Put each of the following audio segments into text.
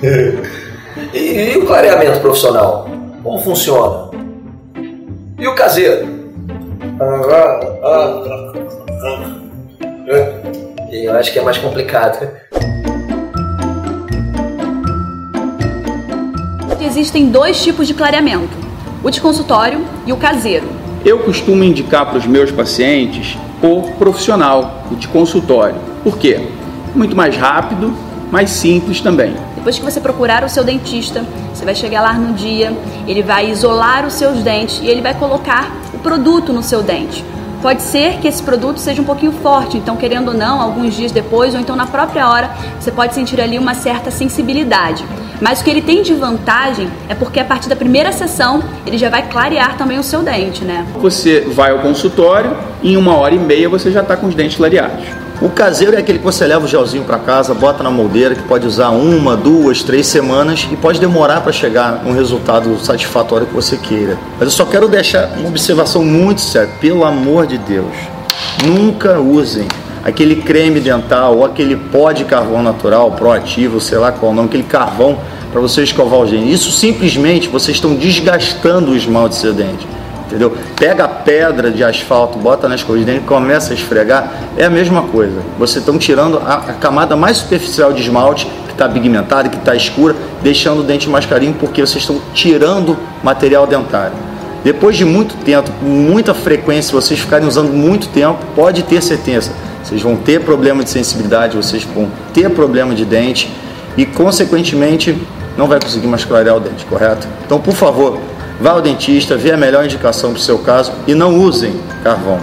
E, e o clareamento profissional? Como funciona? E o caseiro? Eu acho que é mais complicado. Existem dois tipos de clareamento: o de consultório e o caseiro. Eu costumo indicar para os meus pacientes o profissional, o de consultório. Por quê? Muito mais rápido, mais simples também. Depois que você procurar o seu dentista, você vai chegar lá no dia, ele vai isolar os seus dentes e ele vai colocar o produto no seu dente. Pode ser que esse produto seja um pouquinho forte, então querendo ou não, alguns dias depois ou então na própria hora, você pode sentir ali uma certa sensibilidade. Mas o que ele tem de vantagem é porque a partir da primeira sessão ele já vai clarear também o seu dente, né? Você vai ao consultório, em uma hora e meia você já está com os dentes clareados. O caseiro é aquele que você leva o gelzinho para casa, bota na moldeira, que pode usar uma, duas, três semanas e pode demorar para chegar um resultado satisfatório que você queira. Mas eu só quero deixar uma observação muito séria, pelo amor de Deus. Nunca usem aquele creme dental ou aquele pó de carvão natural, proativo, sei lá qual o nome, aquele carvão para você escovar o dente. Isso simplesmente vocês estão desgastando o esmalte do seu dente entendeu? Pega a pedra de asfalto, bota na escova de dente e começa a esfregar, é a mesma coisa. Vocês estão tirando a, a, camada mais superficial de esmalte, que está pigmentada, que está escura, deixando o dente mais carinho, porque vocês estão tirando material dentário. Depois de muito tempo, muita frequência, vocês ficarem usando muito tempo, pode ter certeza, vocês vão ter problema de sensibilidade, vocês vão ter problema de dente e, consequentemente, não vai conseguir mais clarear o dente, correto? Então, por favor, Vá ao dentista, vê a melhor indicação para o seu caso e não usem carvão.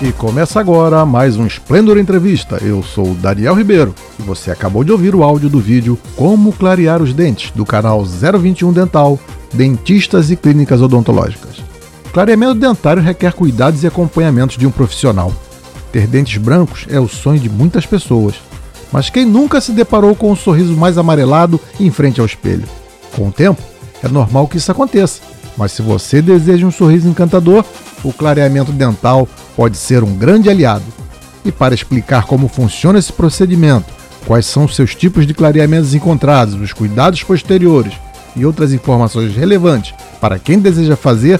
E começa agora mais um Esplendor Entrevista. Eu sou Daniel Ribeiro e você acabou de ouvir o áudio do vídeo Como Clarear os Dentes do canal 021 Dental, Dentistas e Clínicas Odontológicas. Clareamento dentário requer cuidados e acompanhamentos de um profissional. Ter dentes brancos é o sonho de muitas pessoas, mas quem nunca se deparou com um sorriso mais amarelado em frente ao espelho? Com o tempo, é normal que isso aconteça, mas se você deseja um sorriso encantador, o clareamento dental pode ser um grande aliado. E para explicar como funciona esse procedimento, quais são os seus tipos de clareamentos encontrados, os cuidados posteriores e outras informações relevantes para quem deseja fazer,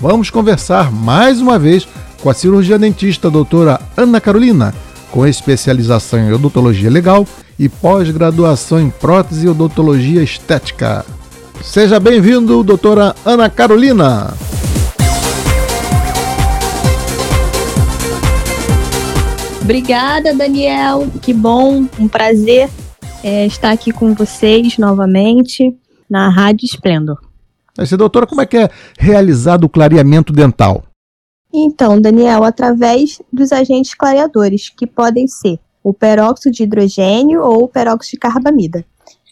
vamos conversar mais uma vez com a cirurgia dentista doutora Ana Carolina, com especialização em odontologia legal e pós-graduação em prótese e odontologia estética. Seja bem-vindo, doutora Ana Carolina. Obrigada, Daniel. Que bom, um prazer é, estar aqui com vocês novamente na Rádio Esplendor. Mas, doutora, como é que é realizado o clareamento dental? Então, Daniel, através dos agentes clareadores, que podem ser o peróxido de hidrogênio ou o peróxido de carbamida.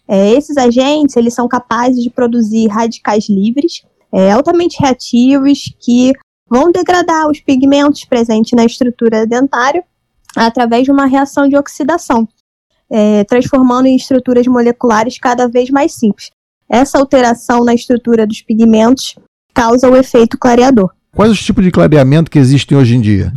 É, esses agentes, eles são capazes de produzir radicais livres, é, altamente reativos, que vão degradar os pigmentos presentes na estrutura dentária através de uma reação de oxidação, é, transformando em estruturas moleculares cada vez mais simples. Essa alteração na estrutura dos pigmentos causa o efeito clareador. Quais os tipos de clareamento que existem hoje em dia?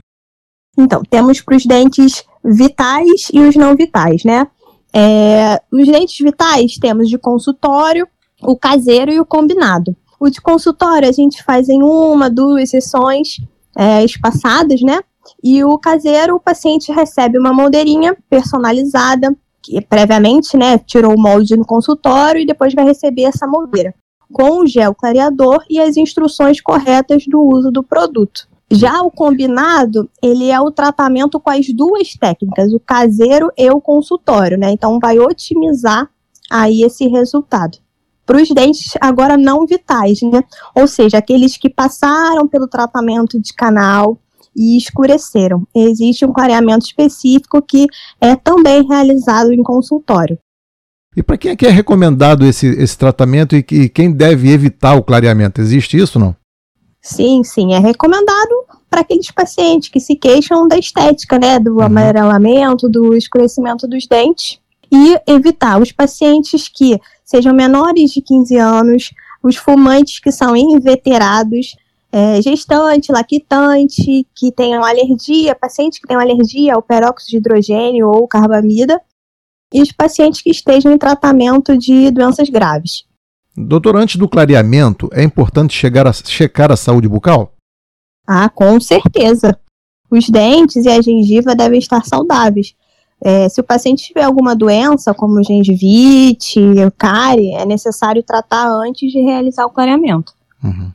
Então, temos para os dentes vitais e os não vitais, né? É, os dentes vitais temos de consultório, o caseiro e o combinado. O de consultório a gente faz em uma, duas sessões é, espaçadas, né? E o caseiro, o paciente recebe uma moldeirinha personalizada que previamente, né, tirou o molde no consultório e depois vai receber essa moldeira com o gel clareador e as instruções corretas do uso do produto. Já o combinado, ele é o tratamento com as duas técnicas, o caseiro e o consultório, né? Então vai otimizar aí esse resultado. para os dentes agora não vitais, né? Ou seja, aqueles que passaram pelo tratamento de canal e escureceram. Existe um clareamento específico que é também realizado em consultório. E para quem é que é recomendado esse, esse tratamento e, e quem deve evitar o clareamento? Existe isso não? Sim, sim, é recomendado para aqueles pacientes que se queixam da estética, né, do uhum. amarelamento, do escurecimento dos dentes, e evitar os pacientes que sejam menores de 15 anos, os fumantes que são inveterados, é, gestante, lactante, que tenham alergia, pacientes que tenham alergia ao peróxido de hidrogênio ou carbamida, e os pacientes que estejam em tratamento de doenças graves. Doutor, antes do clareamento, é importante chegar a, checar a saúde bucal? Ah, com certeza. Os dentes e a gengiva devem estar saudáveis. É, se o paciente tiver alguma doença, como gengivite, cárie, é necessário tratar antes de realizar o clareamento. Uhum.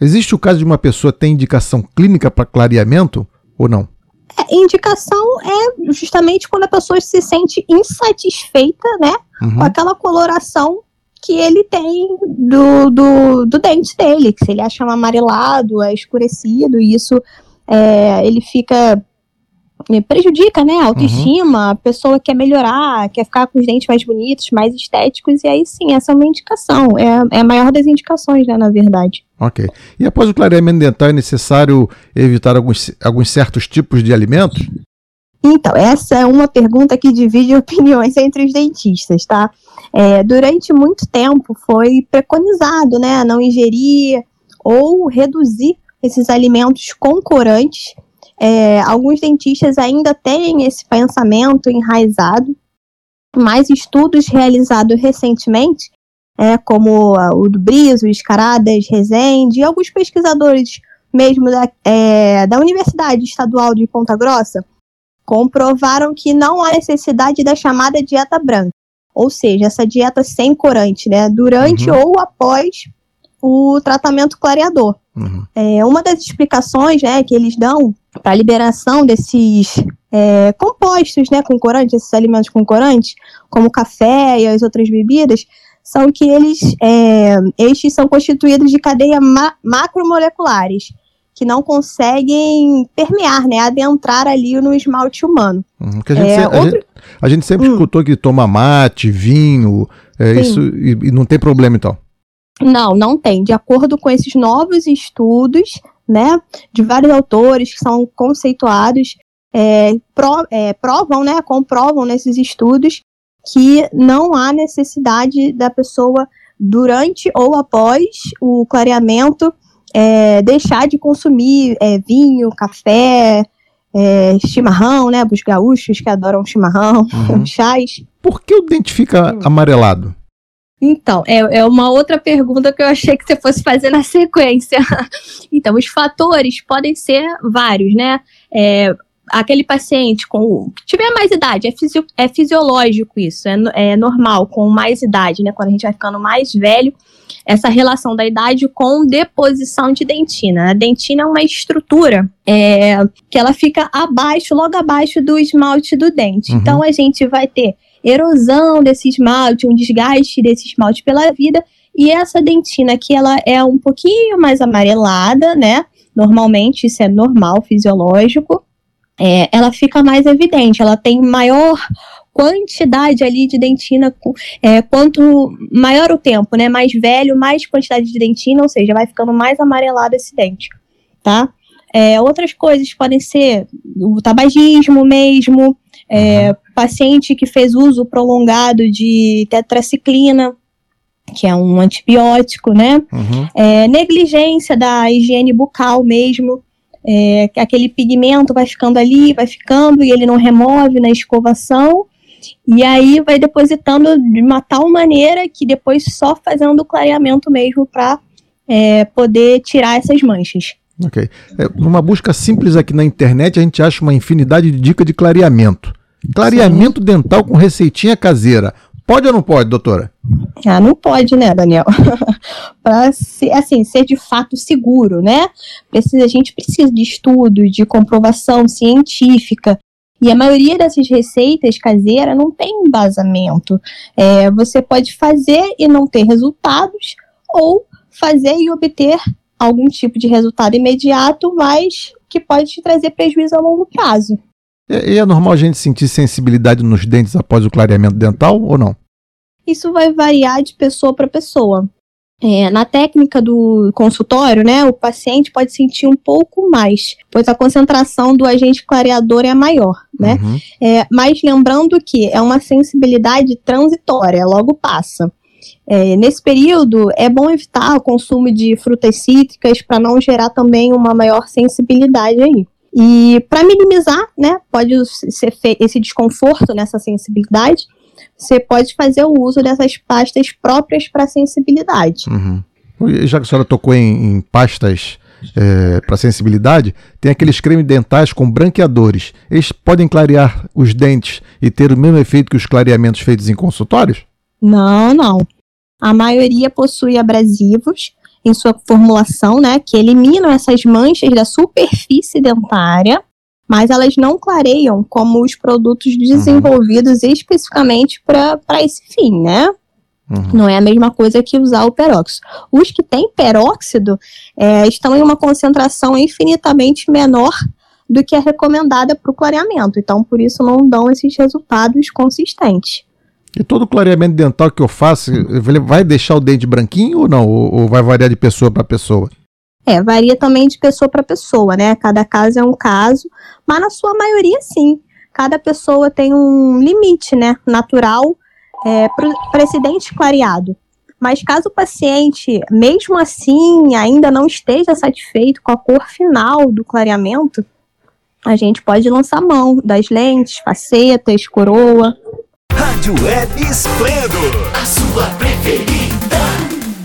Existe o caso de uma pessoa ter indicação clínica para clareamento ou não? É, indicação é justamente quando a pessoa se sente insatisfeita, né, uhum. com aquela coloração que ele tem do, do, do dente dele, que se ele acha amarelado, é escurecido, e isso é, ele fica prejudica, né, a autoestima, uhum. a pessoa quer melhorar, quer ficar com os dentes mais bonitos, mais estéticos, e aí sim, essa é uma indicação, é, é a maior das indicações, né, na verdade. Ok. E após o clareamento dental, é necessário evitar alguns, alguns certos tipos de alimentos? Então, essa é uma pergunta que divide opiniões entre os dentistas, tá? É, durante muito tempo foi preconizado, né, não ingerir ou reduzir esses alimentos com corantes. É, alguns dentistas ainda têm esse pensamento enraizado, mas estudos realizados recentemente, é, como o do Briso, Escaradas, Rezende, e alguns pesquisadores mesmo da, é, da Universidade Estadual de Ponta Grossa, comprovaram que não há necessidade da chamada dieta branca, ou seja, essa dieta sem corante, né, durante uhum. ou após o tratamento clareador. Uhum. É, uma das explicações né, que eles dão para a liberação desses é, compostos né, com corante, esses alimentos com corante, como o café e as outras bebidas, são que eles, é, estes são constituídos de cadeias ma macromoleculares, que não conseguem permear, né, adentrar ali no esmalte humano. Uhum, a, gente é, sempre, outro... a, gente, a, gente sempre, hum. escutou que toma mate, vinho, é, isso, e, e, não tem problema então. Não, não tem. De acordo com esses novos estudos, né, de vários autores que são conceituados, é, pro, é, provam, né, comprovam nesses estudos que não há necessidade da pessoa durante ou após o clareamento é, deixar de consumir é, vinho, café, é, chimarrão, né? Os gaúchos que adoram chimarrão, uhum. chás. Por que o dente fica amarelado? Então, é, é uma outra pergunta que eu achei que você fosse fazer na sequência. então, os fatores podem ser vários, né? É, aquele paciente com que tiver mais idade, é, fisio, é fisiológico isso, é, é normal, com mais idade, né? Quando a gente vai ficando mais velho, essa relação da idade com deposição de dentina. A dentina é uma estrutura é, que ela fica abaixo, logo abaixo do esmalte do dente. Uhum. Então a gente vai ter erosão desse esmalte, um desgaste desse esmalte pela vida, e essa dentina que ela é um pouquinho mais amarelada, né? Normalmente isso é normal, fisiológico. É, ela fica mais evidente, ela tem maior quantidade ali de dentina, é, quanto maior o tempo, né, mais velho, mais quantidade de dentina, ou seja, vai ficando mais amarelado esse dente, tá? É, outras coisas podem ser o tabagismo mesmo, é, uhum. paciente que fez uso prolongado de tetraciclina, que é um antibiótico, né? Uhum. É, negligência da higiene bucal mesmo, é, aquele pigmento vai ficando ali, vai ficando e ele não remove na escovação e aí vai depositando de uma tal maneira que depois só fazendo o clareamento mesmo para é, poder tirar essas manchas. Ok. É, numa busca simples aqui na internet, a gente acha uma infinidade de dicas de clareamento. Clareamento Sim. dental com receitinha caseira. Pode ou não pode, doutora? Ah, não pode, né, Daniel? para ser, assim, ser de fato seguro, né? Precisa, a gente precisa de estudos, de comprovação científica E a maioria dessas receitas caseiras não tem embasamento. É, você pode fazer e não ter resultados, ou fazer e obter algum tipo de resultado imediato, mas que pode te trazer prejuízo a longo prazo. E é normal a gente sentir sensibilidade nos dentes após o clareamento dental ou não? Isso vai variar de pessoa para pessoa. É, na técnica do consultório, né, o paciente pode sentir um pouco mais, pois a concentração do agente clareador é maior, né? Uhum. É, mas lembrando que é uma sensibilidade transitória, logo passa. É, nesse período, é bom evitar o consumo de frutas cítricas para não gerar também uma maior sensibilidade aí. E para minimizar, né, pode ser esse desconforto nessa sensibilidade, você pode fazer o uso dessas pastas próprias para sensibilidade. Uhum. Já que a senhora tocou em, em pastas é, para sensibilidade, tem aqueles cremes dentais com branqueadores. Eles podem clarear os dentes e ter o mesmo efeito que os clareamentos feitos em consultórios? Não, não. A maioria possui abrasivos em sua formulação, né, que eliminam essas manchas da superfície dentária, mas elas não clareiam como os produtos uhum. desenvolvidos uhum. especificamente para esse fim, né? Uhum. Não é a mesma coisa que usar o peróxido. Os que têm peróxido é, estão em uma concentração infinitamente menor do que a recomendada para o clareamento. Então, por isso, não dão esses resultados consistentes. E todo clareamento dental que eu faço, vai deixar o dente branquinho ou não? Ou, vai variar de pessoa para pessoa? É, varia também de pessoa para pessoa, né? Cada caso é um caso, mas na sua maioria sim. Cada pessoa tem um limite, né? Natural é, para esse dente clareado. Mas caso o paciente, mesmo assim, ainda não esteja satisfeito com a cor final do clareamento, a gente pode lançar mão das lentes, facetas, coroa. Rádio Web Esplendor, a sua preferida.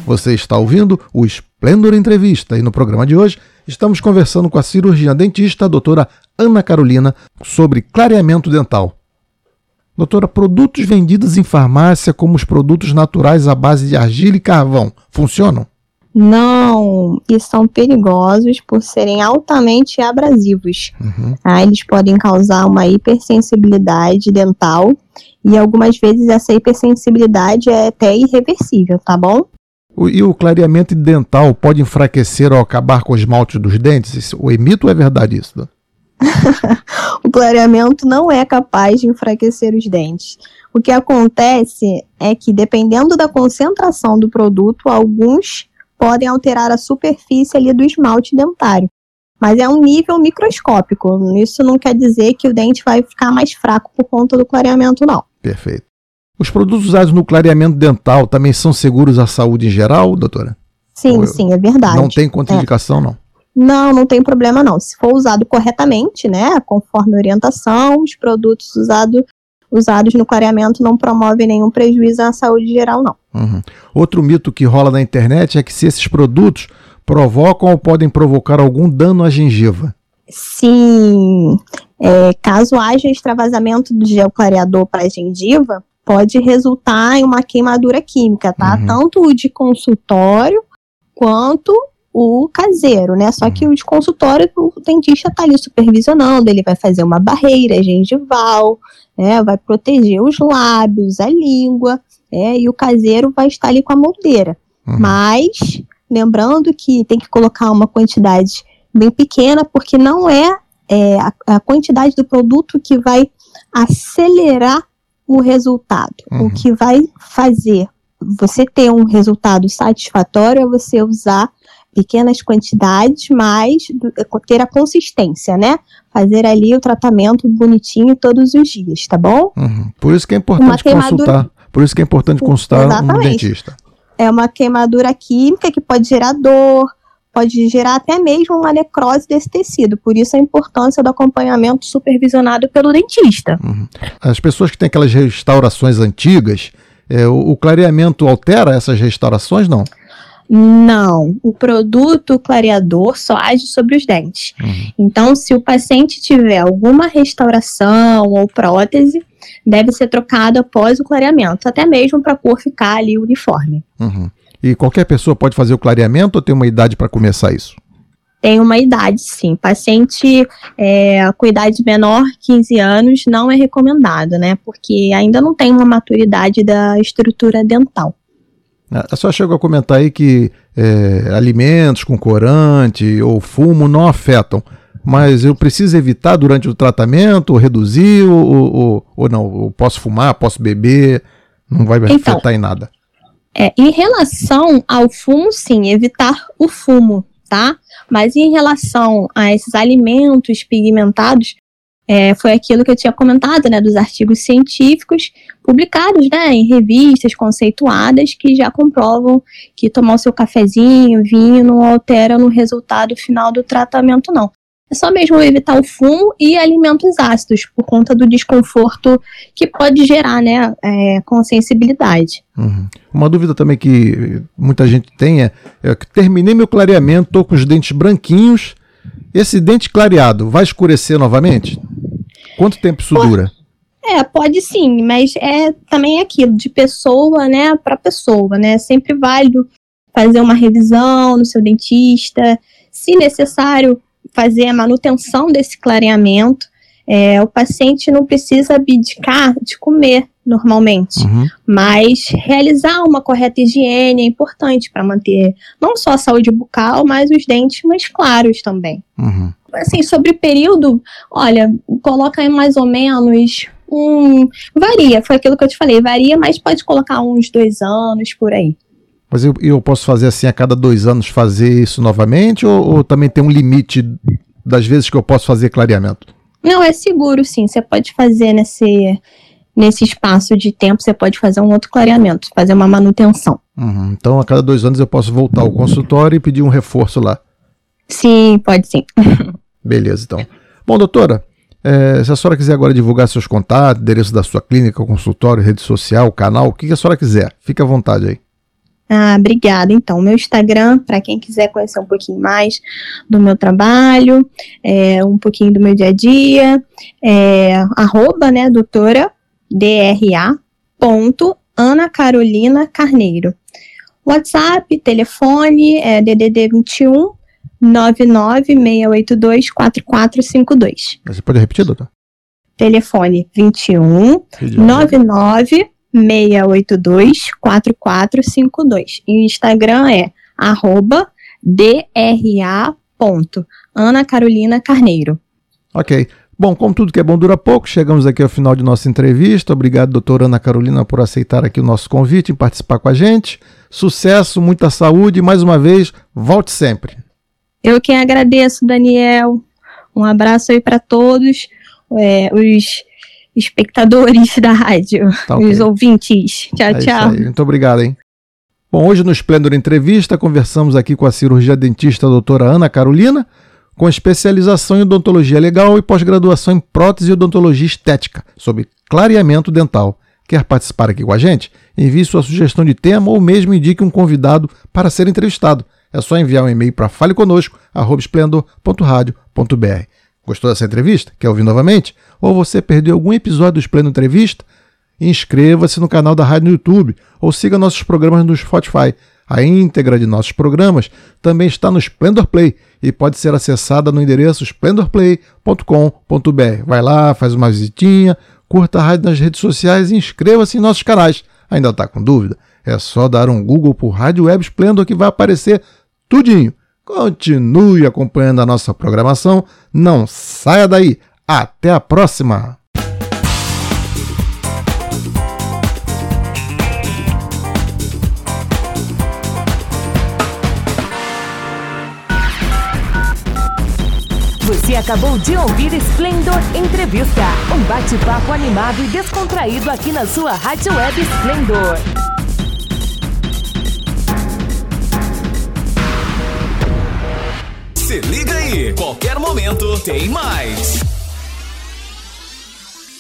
Você está ouvindo o Esplendor Entrevista e no programa de hoje estamos conversando com a cirurgiã dentista, a doutora Ana Carolina, sobre clareamento dental. Doutora, produtos vendidos em farmácia como os produtos naturais à base de argila e carvão funcionam? Não, e são perigosos por serem altamente abrasivos. Uhum. Ah, eles podem causar uma hipersensibilidade dental e algumas vezes essa hipersensibilidade é até irreversível, tá bom? O, e o clareamento dental pode enfraquecer ou acabar com o esmalte dos dentes? O emito ou é verdade isso? o clareamento não é capaz de enfraquecer os dentes. O que acontece é que, dependendo da concentração do produto, alguns podem alterar a superfície ali do esmalte dentário. Mas é um nível microscópico. Isso não quer dizer que o dente vai ficar mais fraco por conta do clareamento, não. Perfeito. Os produtos usados no clareamento dental também são seguros à saúde em geral, doutora? Sim, Ou sim, é verdade. Não tem contraindicação, é. não? Não, não tem problema não. Se for usado corretamente, né, conforme a orientação, os produtos usados usados no clareamento não promovem nenhum prejuízo à saúde geral, não. Uhum. Outro mito que rola na internet é que se esses produtos provocam ou podem provocar algum dano à gengiva. Sim. É, caso haja extravasamento do gel clareador para a gengiva, pode resultar em uma queimadura química, tá? Uhum. Tanto o de consultório quanto o caseiro, né? Só que o de consultório, o dentista está ali supervisionando, ele vai fazer uma barreira gengival, né? Vai proteger os lábios, a língua, né? E o caseiro vai estar ali com a moldeira. Uhum. Mas, lembrando que tem que colocar uma quantidade bem pequena, porque não é, é a, a, quantidade do produto que vai acelerar o resultado. Uhum. O que vai fazer você ter um resultado satisfatório é você usar pequenas quantidades, mas ter a consistência, né? Fazer ali o tratamento bonitinho todos os dias, tá bom? Uhum. Por isso que é importante consultar. Por isso que é importante consultar Exatamente. um dentista. É uma queimadura química que pode gerar dor, pode gerar até mesmo uma necrose desse tecido. Por isso a importância do acompanhamento supervisionado pelo dentista. Uhum. As pessoas que têm aquelas restaurações antigas, é, o, o clareamento altera essas restaurações, não? Não, o produto clareador só age sobre os dentes. Uhum. Então, se o paciente tiver alguma restauração ou prótese, deve ser trocado após o clareamento, até mesmo para a cor ficar ali uniforme. Uhum. E qualquer pessoa pode fazer o clareamento ou tem uma idade para começar isso? tem uma idade, sim. Paciente é, com idade menor, 15 anos, não é recomendado, né? Porque ainda não tem uma maturidade da estrutura dental. A senhora chegou a comentar aí que é, alimentos com corante ou fumo não afetam, mas eu preciso evitar durante o tratamento, reduzir ou, ou, ou não? Eu posso fumar, posso beber, não vai então, afetar em nada? É, em relação ao fumo, sim, evitar o fumo, tá? Mas em relação a esses alimentos pigmentados, é, foi aquilo que eu tinha comentado, né, dos artigos científicos publicados, né, em revistas conceituadas que já comprovam que tomar o seu cafezinho, vinho, não altera no resultado final do tratamento, não. É só mesmo evitar o fumo e alimentos ácidos, por conta do desconforto que pode gerar, né, é, com sensibilidade. Uhum. Uma dúvida também que muita gente tem é, é que terminei meu clareamento, estou com os dentes branquinhos, esse dente clareado vai escurecer novamente? Quanto tempo isso pode, dura? É, pode sim, mas é também aquilo, de pessoa, né, para pessoa, né? É sempre válido fazer uma revisão no seu dentista, se necessário, fazer a manutenção desse clareamento. É, o paciente não precisa abdicar de comer normalmente, uhum. mas realizar uma correta higiene é importante para manter não só a saúde bucal, mas os dentes mais claros também. Uhum. Assim, sobre período, olha, coloca aí mais ou menos um. Varia, foi aquilo que eu te falei, varia, mas pode colocar uns dois anos por aí. Mas eu, eu posso fazer assim a cada dois anos fazer isso novamente ou, ou também tem um limite das vezes que eu posso fazer clareamento? Não, é seguro sim. Você pode fazer nesse, nesse espaço de tempo, você pode fazer um outro clareamento, fazer uma manutenção. Uhum. Então, a cada dois anos eu posso voltar ao consultório e pedir um reforço lá. Sim, pode sim. Beleza, então. Bom, doutora, é, se a senhora quiser agora divulgar seus contatos, endereço da sua clínica, consultório, rede social, canal, o que a senhora quiser, fique à vontade aí. Ah, obrigada. Então, meu Instagram, para quem quiser conhecer um pouquinho mais do meu trabalho, é, um pouquinho do meu dia a dia, é arroba, né, doutora, DRA, ponto, Ana Carolina Carneiro. WhatsApp, telefone, é DDD 21 99682 4452. Você pode repetir, doutor? Telefone 21 99 682 4452. E o Instagram é arroba dra.ana Carolina Carneiro. Ok. Bom, como tudo que é bom dura pouco, chegamos aqui ao final de nossa entrevista. Obrigado, doutora Ana Carolina, por aceitar aqui o nosso convite e participar com a gente. Sucesso, muita saúde e, mais uma vez, volte sempre. Eu quem agradeço, Daniel. Um abraço aí para todos. É, os espectadores da rádio, tá okay. os ouvintes. Tchau, é tchau. Muito obrigado, hein? Bom, hoje no Esplendor Entrevista conversamos aqui com a cirurgia dentista doutora Ana Carolina, com especialização em odontologia legal e pós-graduação em prótese e odontologia estética, sobre clareamento dental. Quer participar aqui com a gente? Envie sua sugestão de tema ou mesmo indique um convidado para ser entrevistado. É só enviar um e-mail para faleconosco.esplendor.radio.br. Gostou dessa entrevista? Quer ouvir novamente? Ou você perdeu algum episódio do Esplendor Entrevista? Inscreva-se no canal da rádio no YouTube ou siga nossos programas no Spotify. A íntegra de nossos programas também está no Splendor Play e pode ser acessada no endereço splendorplay.com.br. Vai lá, faz uma visitinha, curta a rádio nas redes sociais e inscreva-se em nossos canais. Ainda está com dúvida? É só dar um Google por Rádio Web Splendor que vai aparecer tudinho. Continue acompanhando a nossa programação, não saia daí. Até a próxima! Você acabou de ouvir Splendor Entrevista, um bate-papo animado e descontraído aqui na sua Rádio Web Splendor. Aí, qualquer momento tem mais.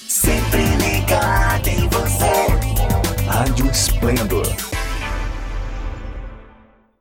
Sempre ligado em você. Rádio Esplendor